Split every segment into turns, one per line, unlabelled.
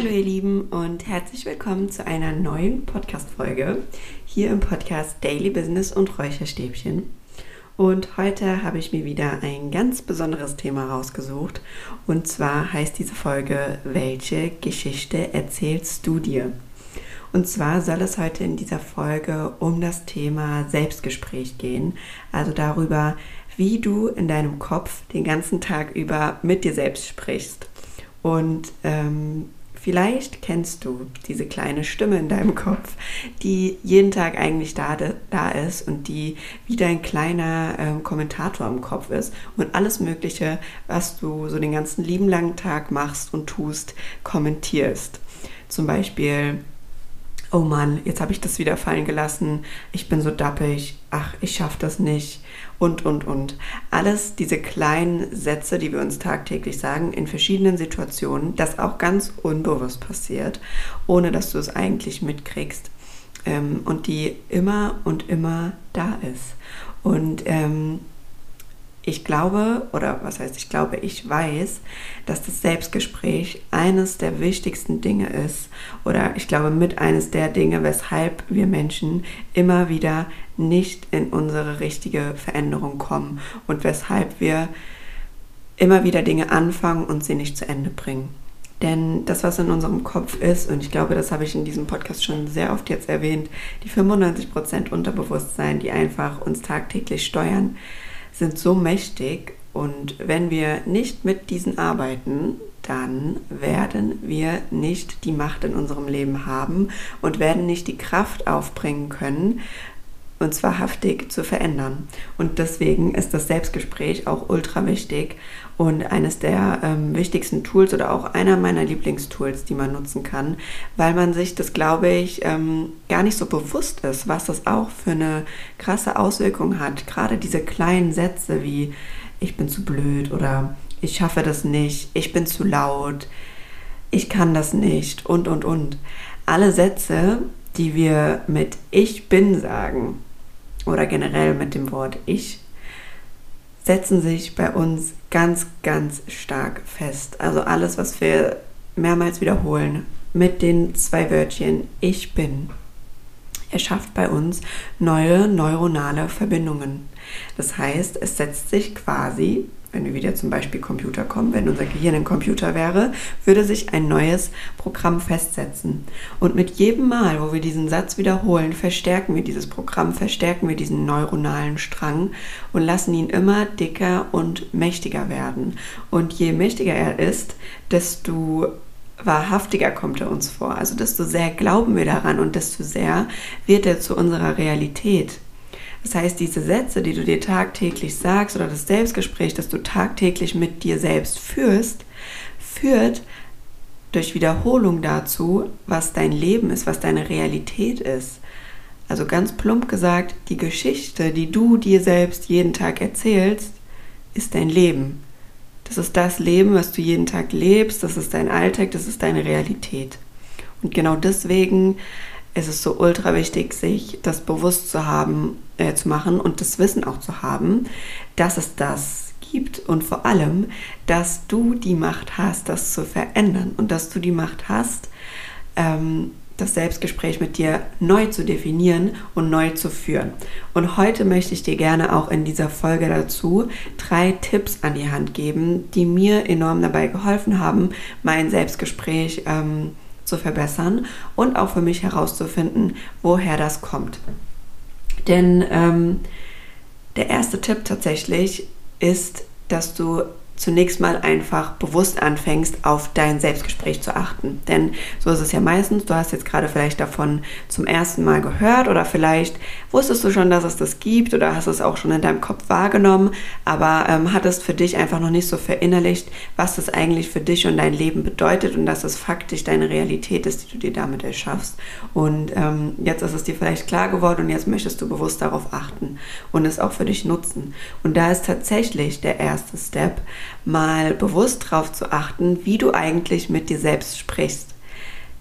Hallo ihr Lieben und herzlich willkommen zu einer neuen Podcast-Folge hier im Podcast Daily Business und Räucherstäbchen. Und heute habe ich mir wieder ein ganz besonderes Thema rausgesucht. Und zwar heißt diese Folge, welche Geschichte erzählst du dir? Und zwar soll es heute in dieser Folge um das Thema Selbstgespräch gehen. Also darüber, wie du in deinem Kopf den ganzen Tag über mit dir selbst sprichst. Und ähm, vielleicht kennst du diese kleine Stimme in deinem Kopf, die jeden Tag eigentlich da, da ist und die wie dein kleiner ähm, Kommentator im Kopf ist und alles Mögliche, was du so den ganzen lieben langen Tag machst und tust, kommentierst. Zum Beispiel, oh Mann, jetzt habe ich das wieder fallen gelassen, ich bin so dappig, ach, ich schaffe das nicht und, und, und. Alles diese kleinen Sätze, die wir uns tagtäglich sagen, in verschiedenen Situationen, das auch ganz unbewusst passiert, ohne dass du es eigentlich mitkriegst ähm, und die immer und immer da ist. Und ähm, ich glaube, oder was heißt ich glaube, ich weiß, dass das Selbstgespräch eines der wichtigsten Dinge ist oder ich glaube mit eines der Dinge, weshalb wir Menschen immer wieder nicht in unsere richtige Veränderung kommen und weshalb wir immer wieder Dinge anfangen und sie nicht zu Ende bringen. Denn das, was in unserem Kopf ist, und ich glaube, das habe ich in diesem Podcast schon sehr oft jetzt erwähnt, die 95% Unterbewusstsein, die einfach uns tagtäglich steuern, sind so mächtig und wenn wir nicht mit diesen arbeiten, dann werden wir nicht die Macht in unserem Leben haben und werden nicht die Kraft aufbringen können, uns wahrhaftig zu verändern. Und deswegen ist das Selbstgespräch auch ultra wichtig und eines der ähm, wichtigsten Tools oder auch einer meiner Lieblingstools, die man nutzen kann, weil man sich das, glaube ich, ähm, gar nicht so bewusst ist, was das auch für eine krasse Auswirkung hat. Gerade diese kleinen Sätze wie ich bin zu blöd oder ich schaffe das nicht, ich bin zu laut, ich kann das nicht und, und, und. Alle Sätze, die wir mit ich bin sagen, oder generell mit dem Wort ich setzen sich bei uns ganz, ganz stark fest. Also alles, was wir mehrmals wiederholen mit den zwei Wörtchen ich bin, erschafft bei uns neue neuronale Verbindungen. Das heißt, es setzt sich quasi wenn wir wieder zum Beispiel Computer kommen, wenn unser Gehirn ein Computer wäre, würde sich ein neues Programm festsetzen. Und mit jedem Mal, wo wir diesen Satz wiederholen, verstärken wir dieses Programm, verstärken wir diesen neuronalen Strang und lassen ihn immer dicker und mächtiger werden. Und je mächtiger er ist, desto wahrhaftiger kommt er uns vor. Also desto sehr glauben wir daran und desto sehr wird er zu unserer Realität. Das heißt, diese Sätze, die du dir tagtäglich sagst oder das Selbstgespräch, das du tagtäglich mit dir selbst führst, führt durch Wiederholung dazu, was dein Leben ist, was deine Realität ist. Also ganz plump gesagt, die Geschichte, die du dir selbst jeden Tag erzählst, ist dein Leben. Das ist das Leben, was du jeden Tag lebst, das ist dein Alltag, das ist deine Realität. Und genau deswegen ist es so ultra wichtig, sich das bewusst zu haben, äh, zu machen und das Wissen auch zu haben, dass es das gibt und vor allem, dass du die Macht hast, das zu verändern und dass du die Macht hast, ähm, das Selbstgespräch mit dir neu zu definieren und neu zu führen. Und heute möchte ich dir gerne auch in dieser Folge dazu drei Tipps an die Hand geben, die mir enorm dabei geholfen haben, mein Selbstgespräch ähm, zu verbessern und auch für mich herauszufinden, woher das kommt. Denn ähm, der erste Tipp tatsächlich ist, dass du zunächst mal einfach bewusst anfängst, auf dein Selbstgespräch zu achten. Denn so ist es ja meistens, du hast jetzt gerade vielleicht davon zum ersten Mal gehört oder vielleicht wusstest du schon, dass es das gibt oder hast es auch schon in deinem Kopf wahrgenommen, aber ähm, hattest für dich einfach noch nicht so verinnerlicht, was das eigentlich für dich und dein Leben bedeutet und dass es faktisch deine Realität ist, die du dir damit erschaffst. Und ähm, jetzt ist es dir vielleicht klar geworden und jetzt möchtest du bewusst darauf achten und es auch für dich nutzen. Und da ist tatsächlich der erste Step, mal bewusst darauf zu achten, wie du eigentlich mit dir selbst sprichst.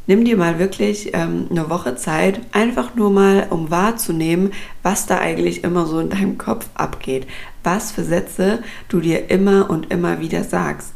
Nimm dir mal wirklich ähm, eine Woche Zeit, einfach nur mal, um wahrzunehmen, was da eigentlich immer so in deinem Kopf abgeht, was für Sätze du dir immer und immer wieder sagst.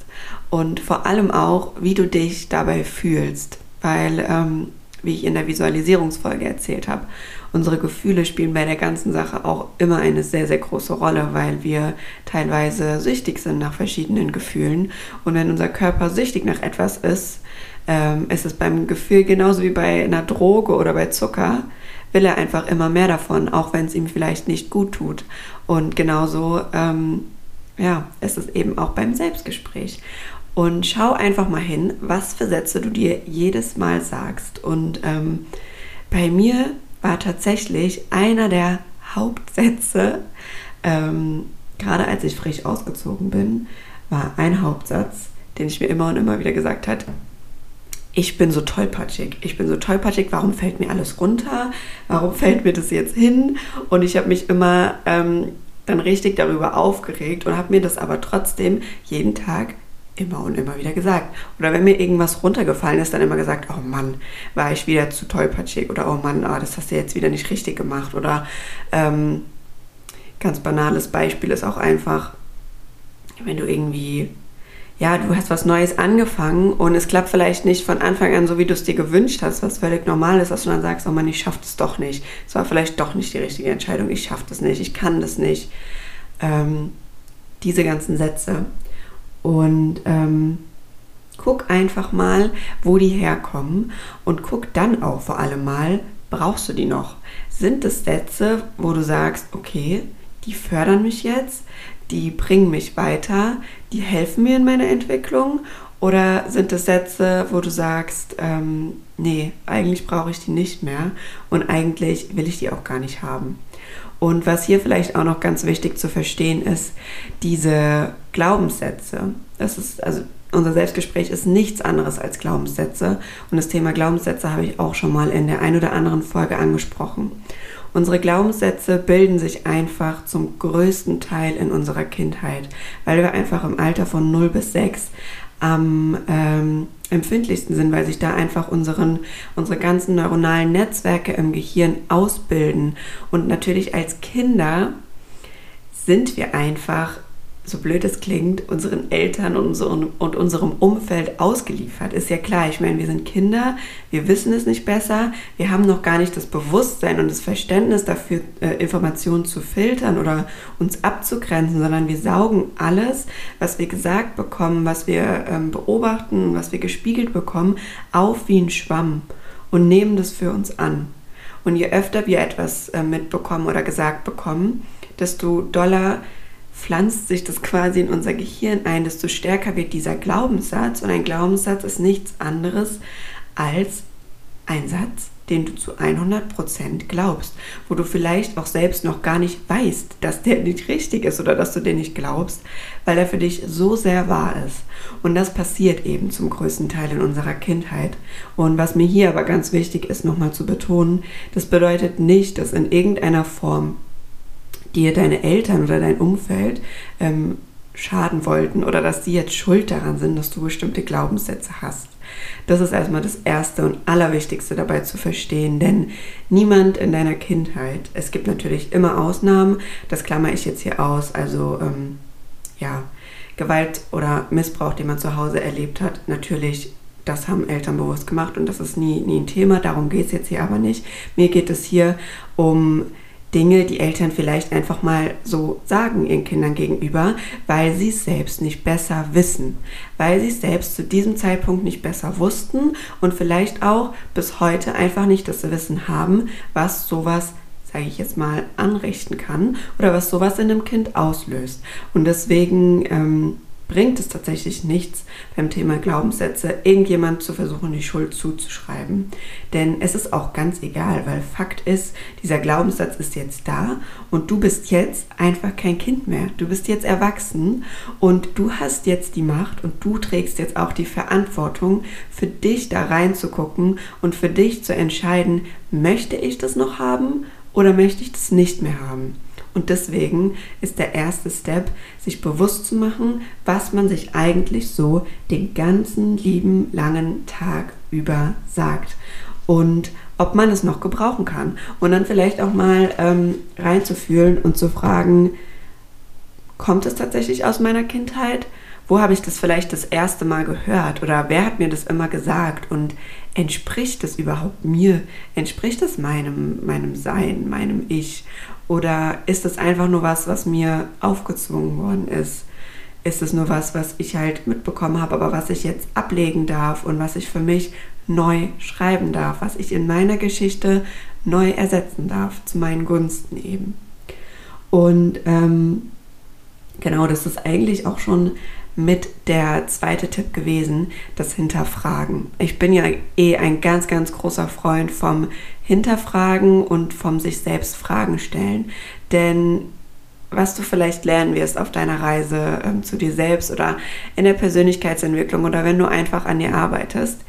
und vor allem auch, wie du dich dabei fühlst, weil, ähm, wie ich in der Visualisierungsfolge erzählt habe, unsere Gefühle spielen bei der ganzen Sache auch immer eine sehr, sehr große Rolle, weil wir teilweise süchtig sind nach verschiedenen Gefühlen. Und wenn unser Körper süchtig nach etwas ist, ähm, ist es beim Gefühl genauso wie bei einer Droge oder bei Zucker, will er einfach immer mehr davon, auch wenn es ihm vielleicht nicht gut tut. Und genauso ähm, ja, ist es eben auch beim Selbstgespräch. Und schau einfach mal hin, was für Sätze du dir jedes Mal sagst. Und ähm, bei mir war tatsächlich einer der Hauptsätze, ähm, gerade als ich frisch ausgezogen bin, war ein Hauptsatz, den ich mir immer und immer wieder gesagt habe, ich bin so tollpatschig. Ich bin so tollpatschig, warum fällt mir alles runter? Warum fällt mir das jetzt hin? Und ich habe mich immer ähm, dann richtig darüber aufgeregt und habe mir das aber trotzdem jeden Tag immer und immer wieder gesagt. Oder wenn mir irgendwas runtergefallen ist, dann immer gesagt, oh Mann, war ich wieder zu tollpatschig oder oh Mann, oh, das hast du jetzt wieder nicht richtig gemacht. Oder ähm, ganz banales Beispiel ist auch einfach, wenn du irgendwie ja, du hast was Neues angefangen und es klappt vielleicht nicht von Anfang an so, wie du es dir gewünscht hast, was völlig normal ist, dass du dann sagst, oh Mann, ich schaffe das doch nicht. Es war vielleicht doch nicht die richtige Entscheidung, ich schaffe das nicht, ich kann das nicht. Ähm, diese ganzen Sätze. Und ähm, guck einfach mal, wo die herkommen und guck dann auch vor allem mal, brauchst du die noch? Sind es Sätze, wo du sagst, okay, die fördern mich jetzt, die bringen mich weiter, die helfen mir in meiner Entwicklung? Oder sind es Sätze, wo du sagst, ähm, nee, eigentlich brauche ich die nicht mehr und eigentlich will ich die auch gar nicht haben? Und was hier vielleicht auch noch ganz wichtig zu verstehen ist, diese Glaubenssätze. Das ist, also unser Selbstgespräch ist nichts anderes als Glaubenssätze. Und das Thema Glaubenssätze habe ich auch schon mal in der ein oder anderen Folge angesprochen. Unsere Glaubenssätze bilden sich einfach zum größten Teil in unserer Kindheit, weil wir einfach im Alter von 0 bis 6 am ähm, empfindlichsten sind, weil sich da einfach unseren, unsere ganzen neuronalen Netzwerke im Gehirn ausbilden. Und natürlich als Kinder sind wir einfach so blöd es klingt, unseren Eltern und, unserem Umfeld ausgeliefert. Ist ja klar, ich meine, wir sind Kinder, wir wissen es nicht besser, wir haben noch gar nicht das Bewusstsein und das Verständnis dafür, äh, Informationen zu filtern oder uns abzugrenzen, sondern wir saugen alles, was wir gesagt bekommen, was wir ähm, beobachten, was wir gespiegelt bekommen, auf wie ein Schwamm und nehmen das für uns an. Und je öfter wir etwas äh, mitbekommen oder gesagt bekommen, desto doller pflanzt sich das quasi in unser Gehirn ein, desto stärker wird dieser Glaubenssatz. Und ein Glaubenssatz ist nichts anderes als ein Satz, den du zu 100% glaubst, wo du vielleicht auch selbst noch gar nicht weißt, dass der nicht richtig ist oder dass du den nicht glaubst, weil er für dich so sehr wahr ist. Und das passiert eben zum größten Teil in unserer Kindheit. Und was mir hier aber ganz wichtig ist, nochmal zu betonen, das bedeutet nicht, dass in irgendeiner Form dir deine Eltern oder dein Umfeld ähm, schaden wollten oder dass die jetzt schuld daran sind, dass du bestimmte Glaubenssätze hast. Das ist erstmal das Erste und Allerwichtigste dabei zu verstehen, denn niemand in deiner Kindheit, es gibt natürlich immer Ausnahmen, das klammer ich jetzt hier aus, also ähm, ja, Gewalt oder Missbrauch, den man zu Hause erlebt hat, natürlich das haben Eltern bewusst gemacht und das ist nie, nie ein Thema, darum geht es jetzt hier aber nicht. Mir geht es hier um Dinge, die Eltern vielleicht einfach mal so sagen ihren Kindern gegenüber, weil sie es selbst nicht besser wissen, weil sie es selbst zu diesem Zeitpunkt nicht besser wussten und vielleicht auch bis heute einfach nicht das Wissen haben, was sowas sage ich jetzt mal, anrichten kann oder was sowas in einem Kind auslöst. Und deswegen ähm, bringt es tatsächlich nichts beim Thema Glaubenssätze, irgendjemand zu versuchen, die Schuld zuzuschreiben. Denn es ist auch ganz egal, weil Fakt ist, dieser Glaubenssatz ist jetzt da und du bist jetzt einfach kein Kind mehr. Du bist jetzt erwachsen und du hast jetzt die Macht und du trägst jetzt auch die Verantwortung, für dich da reinzugucken und für dich zu entscheiden, möchte ich das noch haben oder möchte ich das nicht mehr haben. Und deswegen ist der erste Step, sich bewusst zu machen, was man sich eigentlich so den ganzen lieben langen Tag über sagt und ob man es noch gebrauchen kann. Und dann vielleicht auch mal ähm, reinzufühlen und zu fragen, kommt es tatsächlich aus meiner Kindheit? Wo habe ich das vielleicht das erste Mal gehört oder wer hat mir das immer gesagt und entspricht es überhaupt mir? Entspricht es meinem, meinem Sein, meinem Ich? Oder ist es einfach nur was, was mir aufgezwungen worden ist? Ist es nur was, was ich halt mitbekommen habe, aber was ich jetzt ablegen darf und was ich für mich neu schreiben darf, was ich in meiner Geschichte neu ersetzen darf, zu meinen Gunsten eben. Und ähm, genau, das ist eigentlich auch schon mit der zweite Tipp gewesen, das Hinterfragen. Ich bin ja eh ein ganz, ganz großer Freund vom Hinterfragen und vom sich selbst Fragen stellen. Denn was du vielleicht lernen wirst auf deiner Reise ähm, zu dir selbst oder in der Persönlichkeitsentwicklung oder wenn du einfach an dir arbeitest,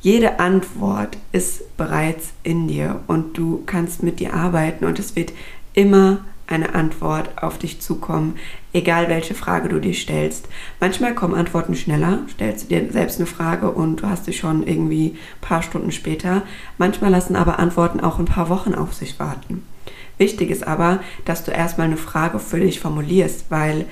jede Antwort ist bereits in dir und du kannst mit dir arbeiten und es wird immer eine Antwort auf dich zukommen, egal welche Frage du dir stellst. Manchmal kommen Antworten schneller, stellst du dir selbst eine Frage und du hast sie schon irgendwie ein paar Stunden später. Manchmal lassen aber Antworten auch ein paar Wochen auf sich warten. Wichtig ist aber, dass du erstmal eine Frage für dich formulierst, weil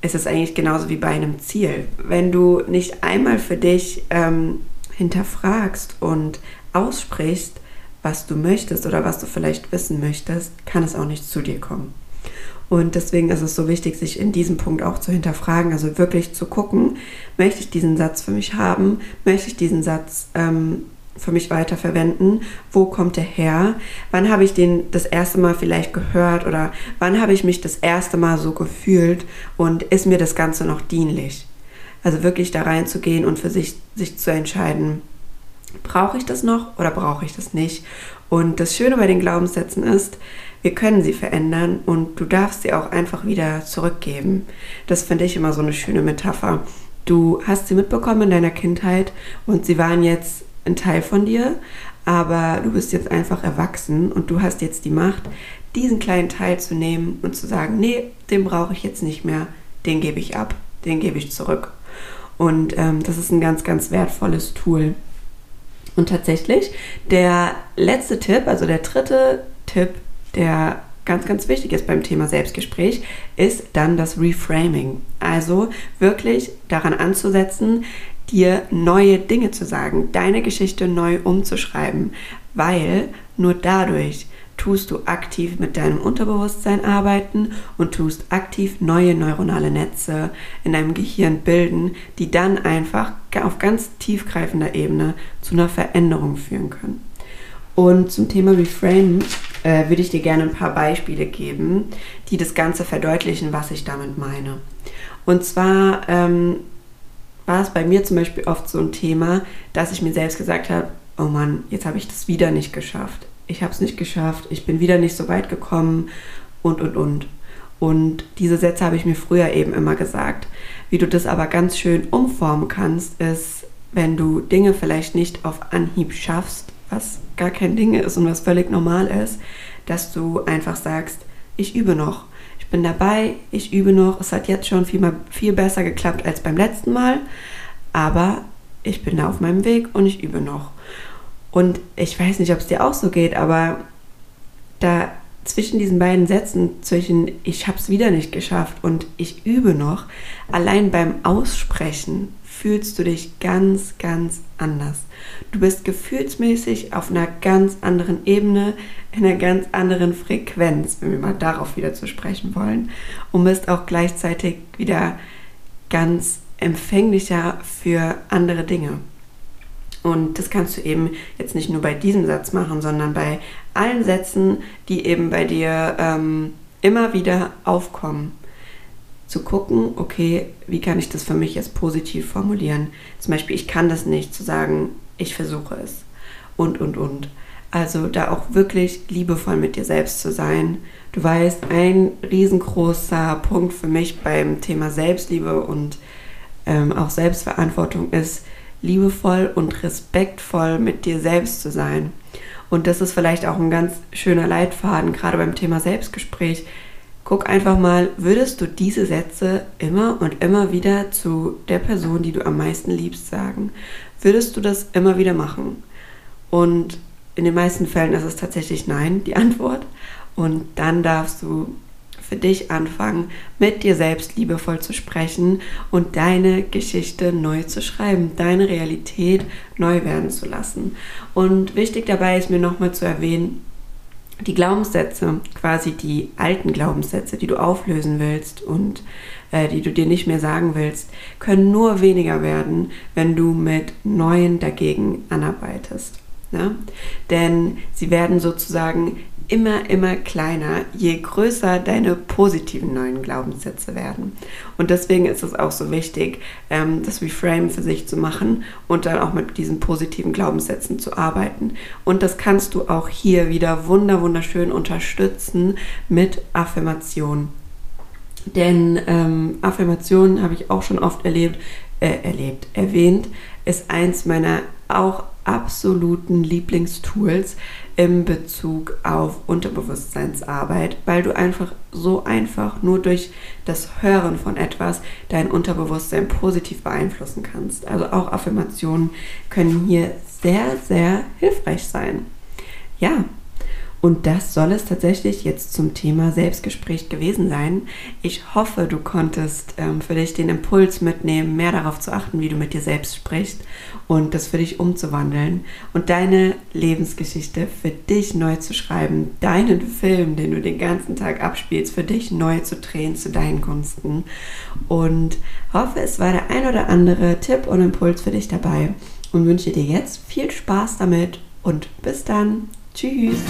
es ist eigentlich genauso wie bei einem Ziel. Wenn du nicht einmal für dich ähm, hinterfragst und aussprichst, was du möchtest oder was du vielleicht wissen möchtest, kann es auch nicht zu dir kommen. Und deswegen ist es so wichtig, sich in diesem Punkt auch zu hinterfragen, also wirklich zu gucken, möchte ich diesen Satz für mich haben, möchte ich diesen Satz ähm, für mich weiterverwenden, wo kommt er her, wann habe ich den das erste Mal vielleicht gehört oder wann habe ich mich das erste Mal so gefühlt und ist mir das Ganze noch dienlich. Also wirklich da reinzugehen und für sich, sich zu entscheiden, brauche ich das noch oder brauche ich das nicht? Und das Schöne bei den Glaubenssätzen ist, wir können sie verändern und du darfst sie auch einfach wieder zurückgeben. Das finde ich immer so eine schöne Metapher. Du hast sie mitbekommen in deiner Kindheit und sie waren jetzt ein Teil von dir, aber du bist jetzt einfach erwachsen und du hast jetzt die Macht, diesen kleinen Teil zu nehmen und zu sagen, nee, den brauche ich jetzt nicht mehr, den gebe ich ab, den gebe ich zurück. Und ähm, das ist ein ganz, ganz wertvolles Tool. Und tatsächlich, der letzte Tipp, also der dritte Tipp, der ganz, ganz wichtig ist beim Thema Selbstgespräch, ist dann das Reframing. Also wirklich daran anzusetzen, dir neue Dinge zu sagen, deine Geschichte neu umzuschreiben, weil nur dadurch tust du aktiv mit deinem Unterbewusstsein arbeiten und tust aktiv neue neuronale Netze in deinem Gehirn bilden, die dann einfach auf ganz tiefgreifender Ebene zu einer Veränderung führen können. Und zum Thema Reframe äh, würde ich dir gerne ein paar Beispiele geben, die das Ganze verdeutlichen, was ich damit meine. Und zwar ähm, war es bei mir zum Beispiel oft so ein Thema, dass ich mir selbst gesagt habe, oh Mann, jetzt habe ich das wieder nicht geschafft ich habe es nicht geschafft, ich bin wieder nicht so weit gekommen und, und, und. Und diese Sätze habe ich mir früher eben immer gesagt. Wie du das aber ganz schön umformen kannst, ist, wenn du Dinge vielleicht nicht auf Anhieb schaffst, was gar kein Ding ist und was völlig normal ist, dass du einfach sagst, ich übe noch. Ich bin dabei, ich übe noch. Es hat jetzt schon viel, mal, viel besser geklappt als beim letzten Mal, aber ich bin da auf meinem Weg und ich übe noch. Und ich weiß nicht, ob es dir auch so geht, aber da zwischen diesen beiden Sätzen, zwischen ich habe es wieder nicht geschafft und ich übe noch, allein beim Aussprechen fühlst du dich ganz, ganz anders. Du bist gefühlsmäßig auf einer ganz anderen Ebene, in einer ganz anderen Frequenz, wenn wir mal darauf wieder zu sprechen wollen, und bist auch gleichzeitig wieder ganz empfänglicher für andere Dinge. Und das kannst du eben jetzt nicht nur bei diesem Satz machen, sondern bei allen Sätzen, die eben bei dir ähm, immer wieder aufkommen. Zu gucken, okay, wie kann ich das für mich jetzt positiv formulieren? Zum Beispiel, ich kann das nicht, zu sagen, ich versuche es. Und, und, und. Also da auch wirklich liebevoll mit dir selbst zu sein. Du weißt, ein riesengroßer Punkt für mich beim Thema Selbstliebe und ähm, auch Selbstverantwortung ist, liebevoll und respektvoll mit dir selbst zu sein. Und das ist vielleicht auch ein ganz schöner Leitfaden, gerade beim Thema Selbstgespräch. Guck einfach mal, würdest du diese Sätze immer und immer wieder zu der Person, die du am meisten liebst, sagen? Würdest du das immer wieder machen? Und in den meisten Fällen ist es tatsächlich nein, die Antwort. Und dann darfst du für dich anfangen, mit dir selbst liebevoll zu sprechen und deine Geschichte neu zu schreiben, deine Realität neu werden zu lassen. Und wichtig dabei ist mir nochmal zu erwähnen, die Glaubenssätze, quasi die alten Glaubenssätze, die du auflösen willst und äh, die du dir nicht mehr sagen willst, können nur weniger werden, wenn du mit neuen dagegen anarbeitest. Ne? Denn sie werden sozusagen immer, immer kleiner, je größer deine positiven neuen Glaubenssätze werden. Und deswegen ist es auch so wichtig, ähm, das Reframe für sich zu machen und dann auch mit diesen positiven Glaubenssätzen zu arbeiten. Und das kannst du auch hier wieder wunder, wunderschön unterstützen mit Affirmationen. Denn ähm, Affirmationen habe ich auch schon oft erlebt, äh, erlebt, erwähnt, ist eins meiner auch absoluten Lieblingstools im Bezug auf Unterbewusstseinsarbeit, weil du einfach so einfach nur durch das Hören von etwas dein Unterbewusstsein positiv beeinflussen kannst. Also auch Affirmationen können hier sehr, sehr hilfreich sein. Ja, und das soll es tatsächlich jetzt zum Thema Selbstgespräch gewesen sein. Ich hoffe, du konntest ähm, für dich den Impuls mitnehmen, mehr darauf zu achten, wie du mit dir selbst sprichst und das für dich umzuwandeln und deine Lebensgeschichte für dich neu zu schreiben, deinen Film, den du den ganzen Tag abspielst, für dich neu zu drehen zu deinen Gunsten. Und hoffe, es war der ein oder andere Tipp und Impuls für dich dabei und wünsche dir jetzt viel Spaß damit und bis dann. Tschüss.